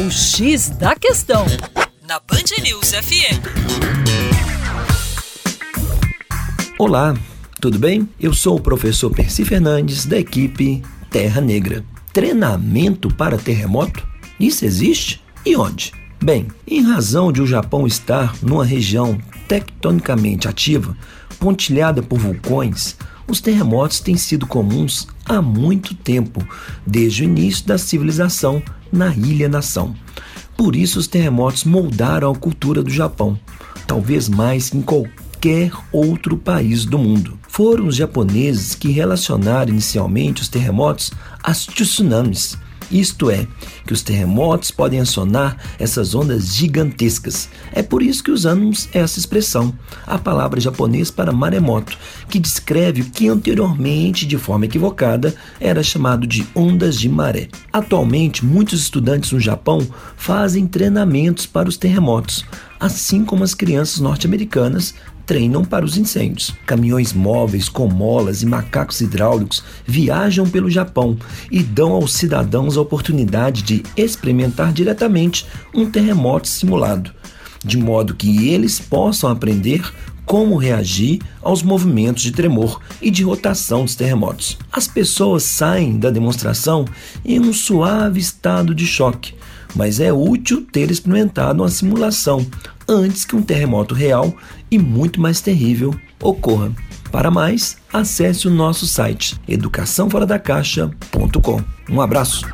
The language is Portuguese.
O X da Questão, na Band News FM. Olá, tudo bem? Eu sou o professor Percy Fernandes, da equipe Terra Negra. Treinamento para terremoto? Isso existe? E onde? Bem, em razão de o Japão estar numa região tectonicamente ativa, pontilhada por vulcões, os terremotos têm sido comuns há muito tempo, desde o início da civilização na ilha-nação. Por isso, os terremotos moldaram a cultura do Japão, talvez mais que em qualquer outro país do mundo. Foram os japoneses que relacionaram inicialmente os terremotos às tsunamis isto é, que os terremotos podem acionar essas ondas gigantescas. É por isso que usamos essa expressão, a palavra japonesa para maremoto, que descreve o que anteriormente, de forma equivocada, era chamado de ondas de maré. Atualmente, muitos estudantes no Japão fazem treinamentos para os terremotos, assim como as crianças norte-americanas treinam para os incêndios. Caminhões móveis com molas e macacos hidráulicos viajam pelo Japão e dão aos cidadãos a oportunidade de experimentar diretamente um terremoto simulado, de modo que eles possam aprender como reagir aos movimentos de tremor e de rotação dos terremotos. As pessoas saem da demonstração em um suave estado de choque, mas é útil ter experimentado uma simulação antes que um terremoto real e muito mais terrível ocorra. Para mais, acesse o nosso site educaçãoforadacaixa.com. Um abraço.